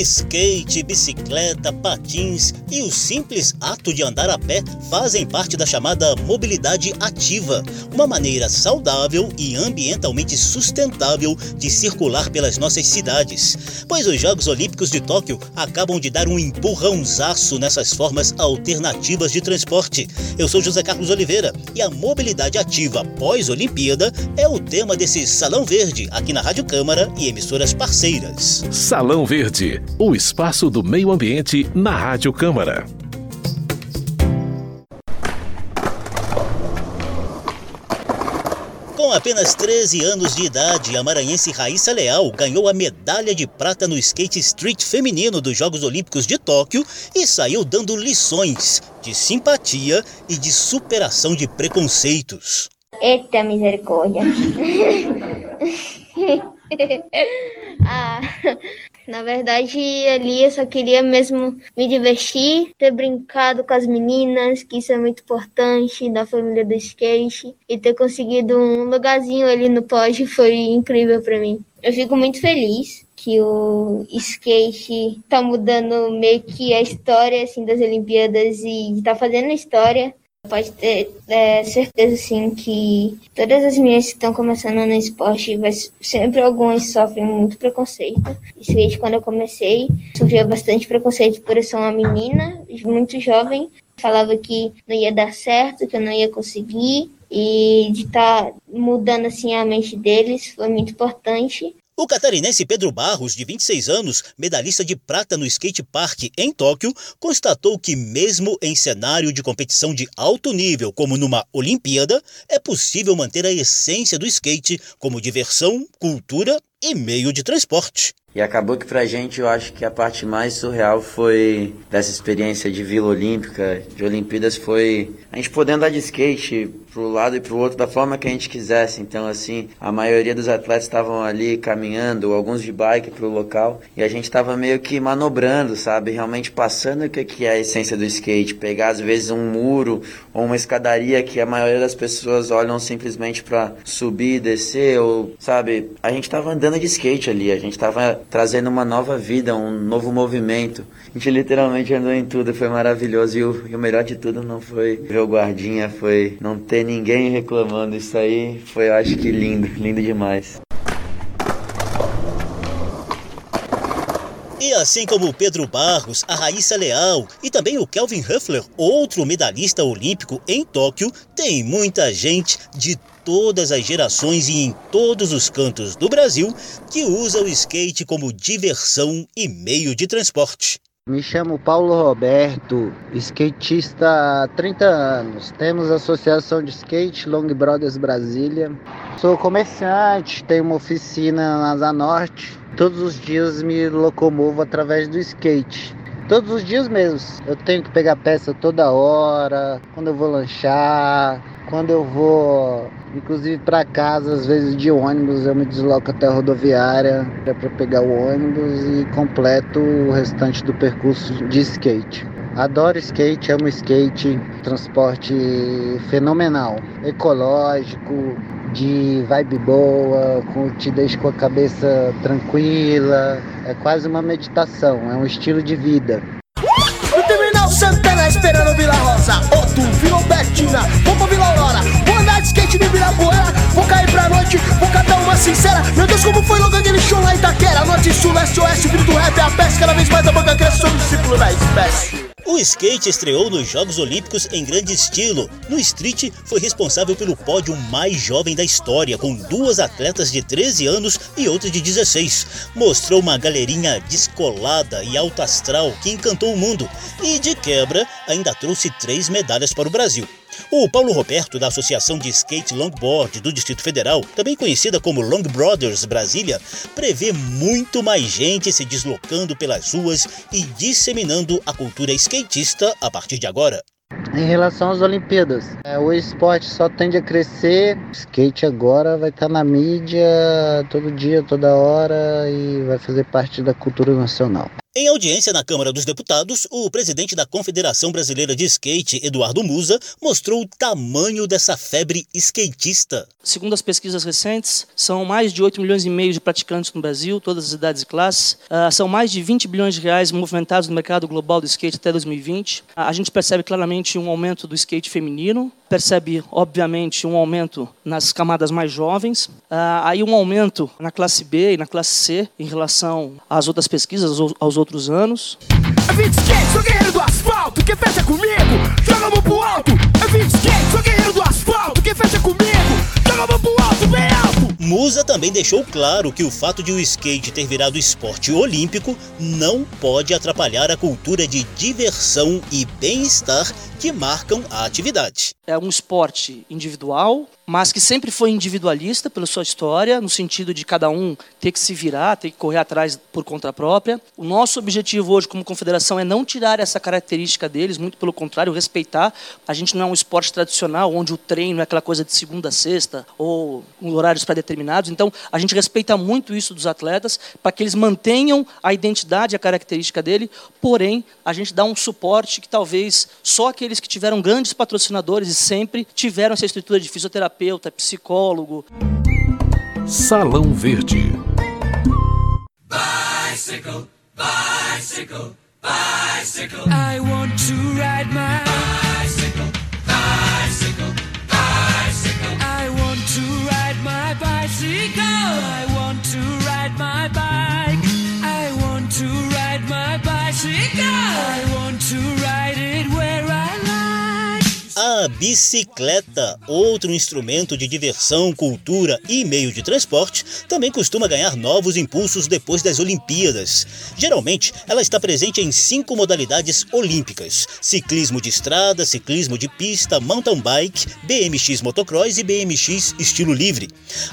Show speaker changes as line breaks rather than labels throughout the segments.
Skate, bicicleta, patins e o simples ato de andar a pé fazem parte da chamada mobilidade ativa, uma maneira saudável e ambientalmente sustentável de circular pelas nossas cidades. Pois os Jogos Olímpicos de Tóquio acabam de dar um empurrãozaço nessas formas alternativas de transporte. Eu sou José Carlos Oliveira e a mobilidade ativa pós-Olimpíada é o tema desse Salão Verde aqui na Rádio Câmara e emissoras parceiras.
Salão Verde o espaço do meio ambiente na Rádio Câmara.
Com apenas 13 anos de idade, a maranhense Raíssa Leal ganhou a medalha de prata no skate street feminino dos Jogos Olímpicos de Tóquio e saiu dando lições de simpatia e de superação de preconceitos.
Eita misericórdia. ah, na verdade, ali eu só queria mesmo me divertir, ter brincado com as meninas, que isso é muito importante, da família do skate, e ter conseguido um lugarzinho ali no pódio foi incrível para mim. Eu fico muito feliz que o skate tá mudando meio que a história assim das Olimpíadas e tá fazendo história Pode ter é, certeza, sim, que todas as meninas que estão começando no esporte, vai, sempre algumas sofrem muito preconceito. Isso desde quando eu comecei, sofria bastante preconceito por eu ser uma menina, muito jovem. Falava que não ia dar certo, que eu não ia conseguir. E de estar tá mudando assim a mente deles foi muito importante.
O catarinense Pedro Barros, de 26 anos, medalhista de prata no skate park em Tóquio, constatou que, mesmo em cenário de competição de alto nível, como numa Olimpíada, é possível manter a essência do skate como diversão, cultura e meio de transporte.
E acabou que pra gente eu acho que a parte mais surreal foi dessa experiência de Vila Olímpica, de Olimpíadas, foi a gente poder andar de skate pro lado e pro outro da forma que a gente quisesse. Então, assim, a maioria dos atletas estavam ali caminhando, alguns de bike pro local, e a gente tava meio que manobrando, sabe? Realmente passando o que é a essência do skate. Pegar, às vezes, um muro ou uma escadaria que a maioria das pessoas olham simplesmente para subir descer, ou, sabe? A gente tava andando de skate ali, a gente tava trazendo uma nova vida, um novo movimento. A gente literalmente andou em tudo, foi maravilhoso. E o, e o melhor de tudo não foi ver o guardinha, foi não ter ninguém reclamando. Isso aí foi, eu acho que lindo, lindo demais.
E assim como o Pedro Barros, a Raíssa Leal e também o Kelvin Huffler, outro medalhista olímpico em Tóquio, tem muita gente de todas as gerações e em todos os cantos do Brasil que usa o skate como diversão e meio de transporte.
Me chamo Paulo Roberto, skatista há 30 anos. Temos a Associação de Skate Long Brothers Brasília. Sou comerciante, tenho uma oficina na Asa Norte. Todos os dias me locomovo através do skate. Todos os dias mesmo. Eu tenho que pegar peça toda hora, quando eu vou lanchar, quando eu vou, inclusive para casa, às vezes de ônibus, eu me desloco até a rodoviária para pegar o ônibus e completo o restante do percurso de skate. Adoro skate, amo skate, transporte fenomenal, ecológico, de vibe boa, te deixa com a cabeça tranquila. É quase uma meditação, é um estilo de vida.
No terminal Santana esperando Vila Rosa, Otu, Vila Albertina, vou pra Vila Aurora, vou andar de skate no Ibirapuera, vou cair pra noite, vou cantar uma sincera. Meu Deus, como foi logo aquele show lá em Itaquera? Norte, sul, leste, oeste, o do rap, a pesca, cada vez mais a banca cresce, sou discípulo da espécie.
O skate estreou nos Jogos Olímpicos em grande estilo. No street, foi responsável pelo pódio mais jovem da história, com duas atletas de 13 anos e outra de 16. Mostrou uma galerinha descolada e alto astral que encantou o mundo e, de quebra, ainda trouxe três medalhas para o Brasil. O Paulo Roberto, da Associação de Skate Longboard do Distrito Federal, também conhecida como Long Brothers Brasília, prevê muito mais gente se deslocando pelas ruas e disseminando a cultura skatista a partir de agora.
Em relação às Olimpíadas, é, o esporte só tende a crescer. Skate agora vai estar na mídia todo dia, toda hora e vai fazer parte da cultura nacional.
Em audiência na Câmara dos Deputados, o presidente da Confederação Brasileira de Skate, Eduardo Musa, mostrou o tamanho dessa febre skatista.
Segundo as pesquisas recentes, são mais de 8 milhões e meio de praticantes no Brasil, todas as idades e classes. Uh, são mais de 20 bilhões de reais movimentados no mercado global do skate até 2020. Uh, a gente percebe claramente um aumento do skate feminino, percebe, obviamente, um aumento nas camadas mais jovens, uh, aí um aumento na classe B e na classe C em relação às outras pesquisas, aos outros anos.
É 20 skate, sou guerreiro do asfalto, quem fecha comigo, joga a mão pro alto. É 20
Musa também deixou claro que o fato de o skate ter virado esporte olímpico não pode atrapalhar a cultura de diversão e bem-estar que marcam a atividade.
É um esporte individual, mas que sempre foi individualista pela sua história, no sentido de cada um ter que se virar, ter que correr atrás por conta própria. O nosso objetivo hoje como confederação é não tirar essa característica deles, muito pelo contrário, respeitar. A gente não é um esporte tradicional onde o treino é aquela coisa de segunda a sexta ou horários pré-determinados. Então, a gente respeita muito isso dos atletas para que eles mantenham a identidade, a característica dele, porém, a gente dá um suporte que talvez só aquele aqueles que tiveram grandes patrocinadores e sempre tiveram essa estrutura de fisioterapeuta, psicólogo.
Salão Verde.
Bicycle, bicycle, bicycle. I want to ride my bicycle,
a bicicleta, outro instrumento de diversão, cultura e meio de transporte, também costuma ganhar novos impulsos depois das Olimpíadas. Geralmente, ela está presente em cinco modalidades olímpicas: ciclismo de estrada, ciclismo de pista, mountain bike, BMX motocross e BMX estilo livre.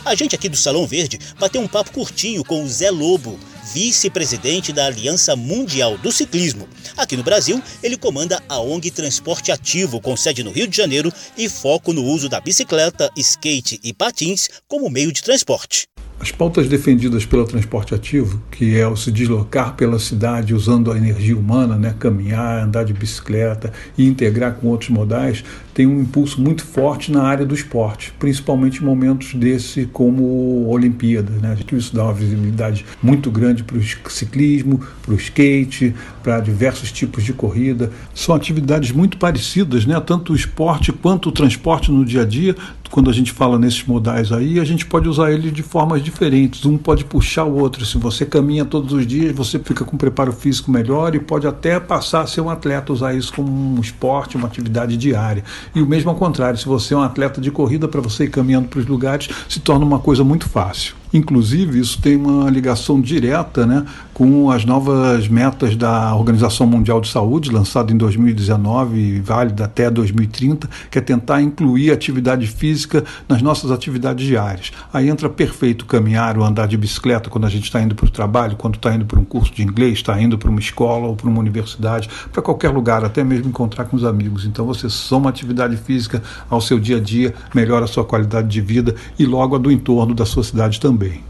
A gente aqui do Salão Verde bateu um papo curtinho com o Zé Lobo, vice-presidente da Aliança Mundial do Ciclismo. Aqui no Brasil, ele comanda a ONG Transporte Ativo, com sede no Rio de Janeiro e foco no uso da bicicleta, skate e patins como meio de transporte.
As pautas defendidas pelo transporte ativo, que é o se deslocar pela cidade usando a energia humana, né, caminhar, andar de bicicleta e integrar com outros modais, tem um impulso muito forte na área do esporte, principalmente em momentos desse como Olimpíada. Né? Isso dá uma visibilidade muito grande para o ciclismo, para o skate, para diversos tipos de corrida. São atividades muito parecidas, né? tanto o esporte quanto o transporte no dia a dia. Quando a gente fala nesses modais aí, a gente pode usar ele de formas diferentes. Um pode puxar o outro. Se você caminha todos os dias, você fica com um preparo físico melhor e pode até passar a ser um atleta, usar isso como um esporte, uma atividade diária. E o mesmo ao contrário, se você é um atleta de corrida, para você ir caminhando para os lugares, se torna uma coisa muito fácil. Inclusive, isso tem uma ligação direta né, com as novas metas da Organização Mundial de Saúde, lançada em 2019 e válida até 2030, que é tentar incluir atividade física nas nossas atividades diárias. Aí entra perfeito caminhar ou andar de bicicleta quando a gente está indo para o trabalho, quando está indo para um curso de inglês, está indo para uma escola ou para uma universidade, para qualquer lugar, até mesmo encontrar com os amigos. Então, você soma atividade física ao seu dia a dia, melhora a sua qualidade de vida e logo a do entorno da sua cidade também também.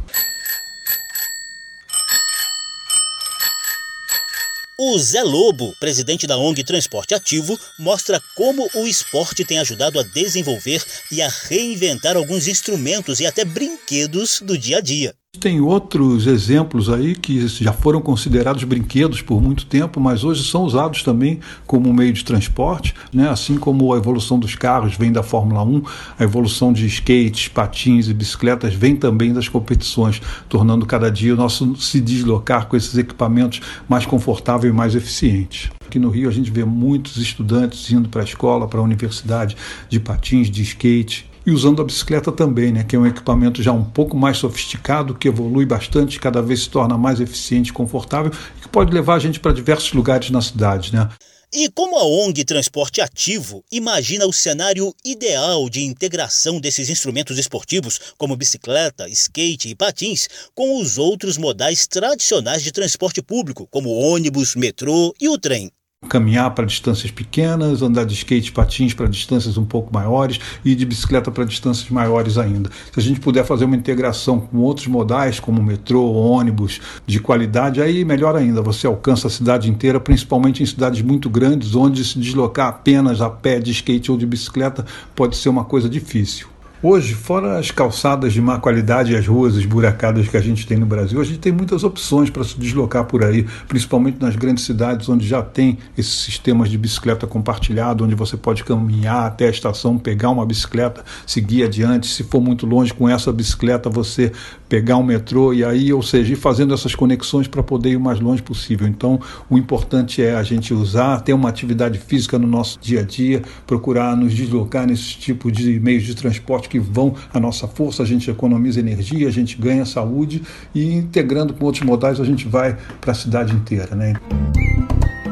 O Zé Lobo, presidente da ONG Transporte Ativo, mostra como o esporte tem ajudado a desenvolver e a reinventar alguns instrumentos e até brinquedos do dia a dia.
Tem outros exemplos aí que já foram considerados brinquedos por muito tempo, mas hoje são usados também como meio de transporte, né? assim como a evolução dos carros vem da Fórmula 1, a evolução de skates, patins e bicicletas vem também das competições, tornando cada dia o nosso se deslocar com esses equipamentos mais confortável e mais eficiente. Aqui no Rio a gente vê muitos estudantes indo para a escola, para a universidade de patins, de skate, e usando a bicicleta também, né, que é um equipamento já um pouco mais sofisticado, que evolui bastante, cada vez se torna mais eficiente e confortável e que pode levar a gente para diversos lugares na cidade. Né?
E como a ONG Transporte Ativo imagina o cenário ideal de integração desses instrumentos esportivos, como bicicleta, skate e patins, com os outros modais tradicionais de transporte público, como ônibus, metrô e o trem?
Caminhar para distâncias pequenas, andar de skate, patins para distâncias um pouco maiores e de bicicleta para distâncias maiores ainda. Se a gente puder fazer uma integração com outros modais, como metrô, ônibus, de qualidade, aí melhor ainda, você alcança a cidade inteira, principalmente em cidades muito grandes, onde se deslocar apenas a pé, de skate ou de bicicleta pode ser uma coisa difícil. Hoje, fora as calçadas de má qualidade e as ruas esburacadas que a gente tem no Brasil, a gente tem muitas opções para se deslocar por aí, principalmente nas grandes cidades onde já tem esses sistemas de bicicleta compartilhado, onde você pode caminhar até a estação, pegar uma bicicleta, seguir adiante. Se for muito longe com essa bicicleta, você pegar um metrô e aí, ou seja, ir fazendo essas conexões para poder ir o mais longe possível. Então, o importante é a gente usar, ter uma atividade física no nosso dia a dia, procurar nos deslocar nesses tipos de meios de transporte que vão a nossa força, a gente economiza energia, a gente ganha saúde e integrando com outros modais a gente vai para a cidade inteira. Né?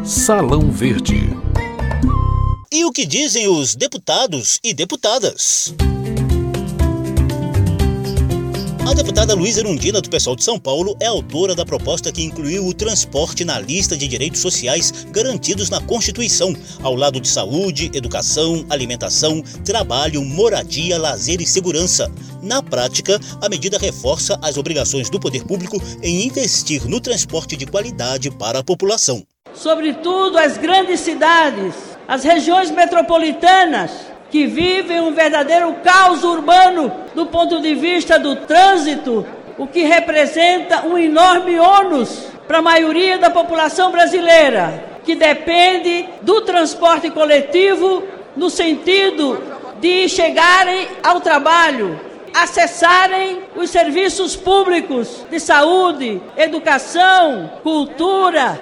Salão Verde.
E o que dizem os deputados e deputadas? A deputada Luísa Erundina, do Pessoal de São Paulo, é autora da proposta que incluiu o transporte na lista de direitos sociais garantidos na Constituição, ao lado de saúde, educação, alimentação, trabalho, moradia, lazer e segurança. Na prática, a medida reforça as obrigações do poder público em investir no transporte de qualidade para a população.
Sobretudo as grandes cidades, as regiões metropolitanas, que vivem um verdadeiro caos urbano do ponto de vista do trânsito, o que representa um enorme ônus para a maioria da população brasileira, que depende do transporte coletivo no sentido de chegarem ao trabalho, acessarem os serviços públicos de saúde, educação, cultura.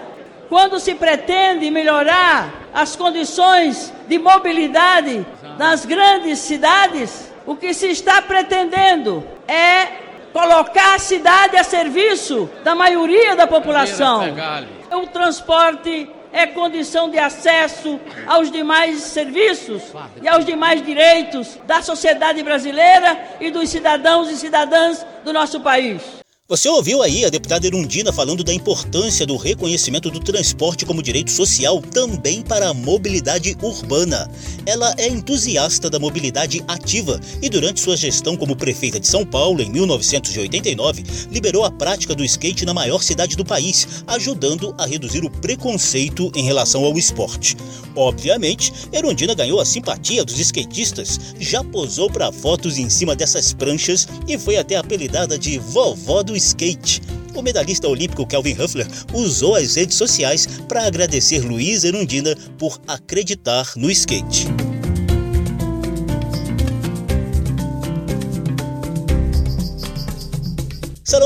Quando se pretende melhorar as condições de mobilidade nas grandes cidades, o que se está pretendendo é colocar a cidade a serviço da maioria da população. O transporte é condição de acesso aos demais serviços e aos demais direitos da sociedade brasileira e dos cidadãos e cidadãs do nosso país.
Você ouviu aí a deputada Erundina falando da importância do reconhecimento do transporte como direito social também para a mobilidade urbana. Ela é entusiasta da mobilidade ativa e, durante sua gestão como prefeita de São Paulo, em 1989, liberou a prática do skate na maior cidade do país, ajudando a reduzir o preconceito em relação ao esporte. Obviamente, Erundina ganhou a simpatia dos skatistas, já posou para fotos em cima dessas pranchas e foi até apelidada de vovó do skate. O medalhista olímpico Kelvin Huffler usou as redes sociais para agradecer Luiz Erundina por acreditar no skate.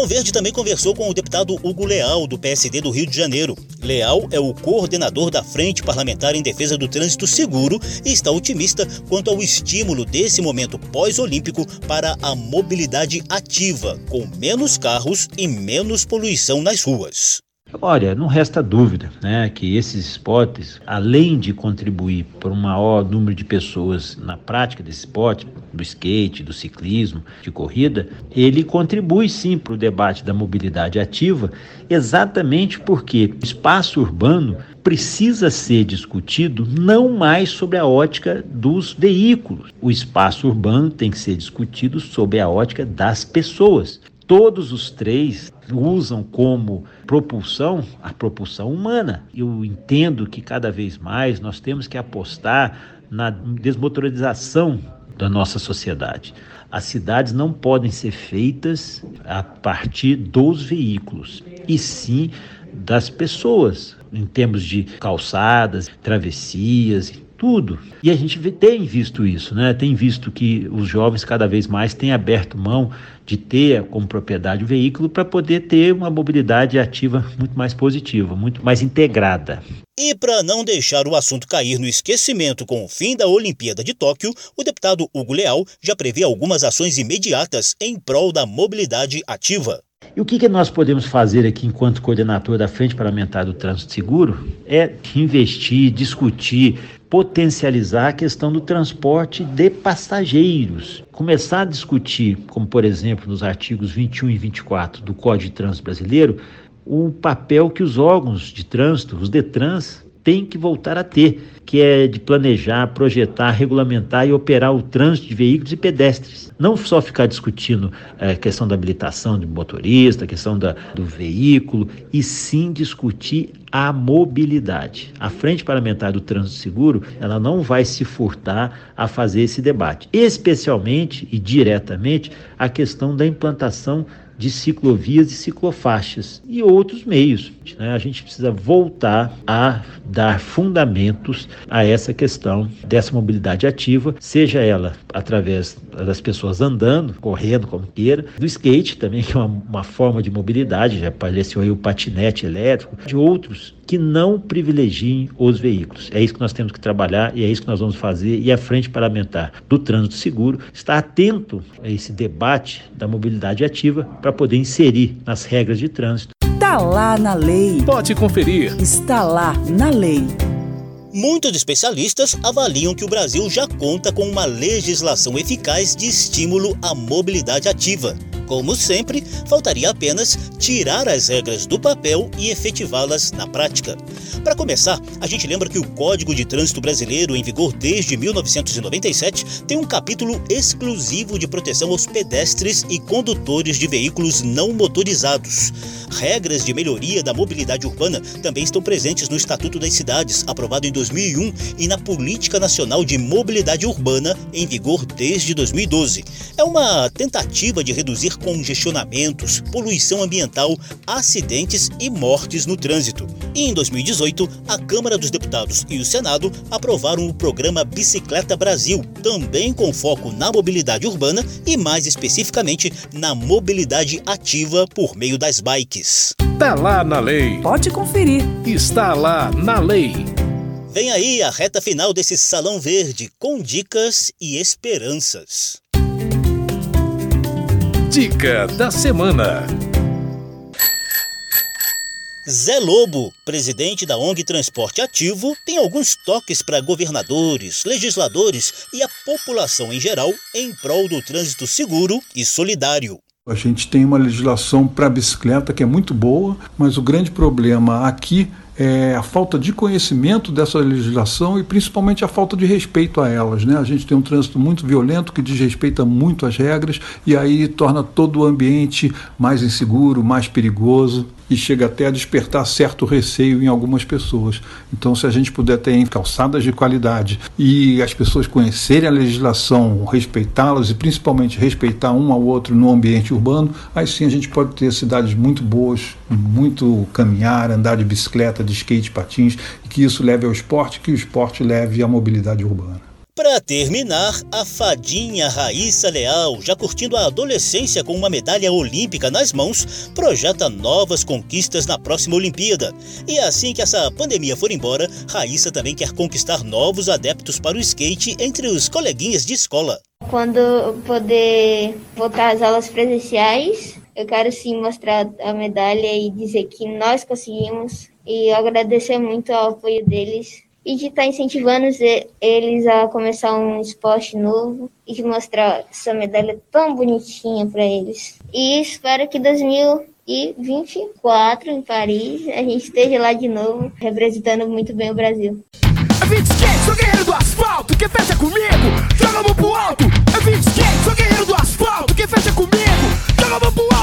Verde também conversou com o deputado Hugo Leal, do PSD do Rio de Janeiro. Leal é o coordenador da Frente Parlamentar em Defesa do Trânsito Seguro e está otimista quanto ao estímulo desse momento pós-olímpico para a mobilidade ativa, com menos carros e menos poluição nas ruas.
Olha, não resta dúvida né, que esses esportes, além de contribuir para um maior número de pessoas na prática desse esporte, do skate, do ciclismo, de corrida, ele contribui sim para o debate da mobilidade ativa, exatamente porque o espaço urbano precisa ser discutido não mais sobre a ótica dos veículos. O espaço urbano tem que ser discutido sob a ótica das pessoas. Todos os três usam como propulsão a propulsão humana. Eu entendo que cada vez mais nós temos que apostar na desmotorização da nossa sociedade. As cidades não podem ser feitas a partir dos veículos, e sim das pessoas, em termos de calçadas, travessias, tudo. E a gente tem visto isso, né? Tem visto que os jovens cada vez mais têm aberto mão de ter como propriedade o veículo para poder ter uma mobilidade ativa muito mais positiva, muito mais integrada.
E para não deixar o assunto cair no esquecimento com o fim da Olimpíada de Tóquio, o deputado Hugo Leal já prevê algumas ações imediatas em prol da mobilidade ativa.
E o que, que nós podemos fazer aqui enquanto coordenador da Frente Parlamentar do Trânsito Seguro é investir, discutir, potencializar a questão do transporte de passageiros. Começar a discutir, como por exemplo nos artigos 21 e 24 do Código de Trânsito Brasileiro, o papel que os órgãos de trânsito, os DETRANS, tem que voltar a ter, que é de planejar, projetar, regulamentar e operar o trânsito de veículos e pedestres. Não só ficar discutindo a é, questão da habilitação do motorista, a questão da, do veículo, e sim discutir a mobilidade. A Frente Parlamentar do Trânsito Seguro, ela não vai se furtar a fazer esse debate, especialmente e diretamente a questão da implantação de ciclovias e ciclofaixas e outros meios. Né? A gente precisa voltar a dar fundamentos a essa questão dessa mobilidade ativa, seja ela através das pessoas andando, correndo, como queira, do skate também, que é uma, uma forma de mobilidade, já apareceu aí o patinete elétrico, de outros que não privilegiem os veículos. É isso que nós temos que trabalhar e é isso que nós vamos fazer. E a Frente Parlamentar do Trânsito Seguro está atento a esse debate da mobilidade ativa para poder inserir nas regras de trânsito.
Está lá na lei.
Pode conferir.
Está lá na lei.
Muitos especialistas avaliam que o Brasil já conta com uma legislação eficaz de estímulo à mobilidade ativa. Como sempre, faltaria apenas tirar as regras do papel e efetivá-las na prática. Para começar, a gente lembra que o Código de Trânsito Brasileiro, em vigor desde 1997, tem um capítulo exclusivo de proteção aos pedestres e condutores de veículos não motorizados. Regras de melhoria da mobilidade urbana também estão presentes no Estatuto das Cidades, aprovado em 2001, e na Política Nacional de Mobilidade Urbana, em vigor desde 2012. É uma tentativa de reduzir congestionamentos, poluição ambiental, acidentes e mortes no trânsito. E em 2018, a Câmara dos Deputados e o Senado aprovaram o programa Bicicleta Brasil, também com foco na mobilidade urbana e mais especificamente na mobilidade ativa por meio das bikes.
Tá lá na lei.
Pode conferir.
Está lá na lei.
Vem aí a reta final desse Salão Verde com dicas e esperanças.
Dica da semana.
Zé Lobo, presidente da ONG Transporte Ativo, tem alguns toques para governadores, legisladores e a população em geral em prol do trânsito seguro e solidário.
A gente tem uma legislação para bicicleta que é muito boa, mas o grande problema aqui é, a falta de conhecimento dessa legislação e principalmente a falta de respeito a elas. Né? A gente tem um trânsito muito violento que desrespeita muito as regras e aí torna todo o ambiente mais inseguro, mais perigoso e chega até a despertar certo receio em algumas pessoas. Então, se a gente puder ter calçadas de qualidade e as pessoas conhecerem a legislação, respeitá-las e principalmente respeitar um ao outro no ambiente urbano, aí sim a gente pode ter cidades muito boas, muito caminhar, andar de bicicleta, de skate, patins, e que isso leve ao esporte, que o esporte leve à mobilidade urbana.
Para terminar, a fadinha Raíssa Leal, já curtindo a adolescência com uma medalha olímpica nas mãos, projeta novas conquistas na próxima Olimpíada. E assim que essa pandemia for embora, Raíssa também quer conquistar novos adeptos para o skate entre os coleguinhas de escola.
Quando poder voltar às aulas presenciais, eu quero sim mostrar a medalha e dizer que nós conseguimos e agradecer muito ao apoio deles e de estar tá incentivando eles a começar um esporte novo e de mostrar essa medalha tão bonitinha para eles. E espero que 2024 em Paris a gente esteja lá de novo, representando muito bem o Brasil.
É 20 skate, sou guerreiro do asfalto, quem fecha comigo, joga a mão pro alto. É 20 skate, sou guerreiro do asfalto, quem fecha comigo, joga a mão pro alto.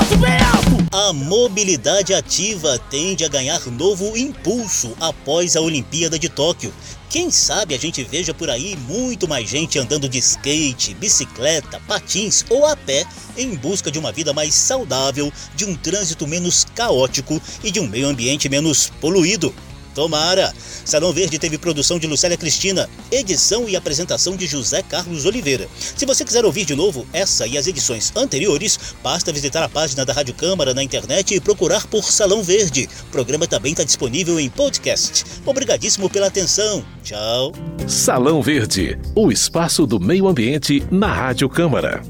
A mobilidade ativa tende a ganhar novo impulso após a Olimpíada de Tóquio. Quem sabe a gente veja por aí muito mais gente andando de skate, bicicleta, patins ou a pé em busca de uma vida mais saudável, de um trânsito menos caótico e de um meio ambiente menos poluído. Tomara! Salão Verde teve produção de Lucélia Cristina, edição e apresentação de José Carlos Oliveira. Se você quiser ouvir de novo essa e as edições anteriores, basta visitar a página da Rádio Câmara na internet e procurar por Salão Verde. O programa também está disponível em podcast. Obrigadíssimo pela atenção. Tchau.
Salão Verde, o espaço do meio ambiente na Rádio Câmara.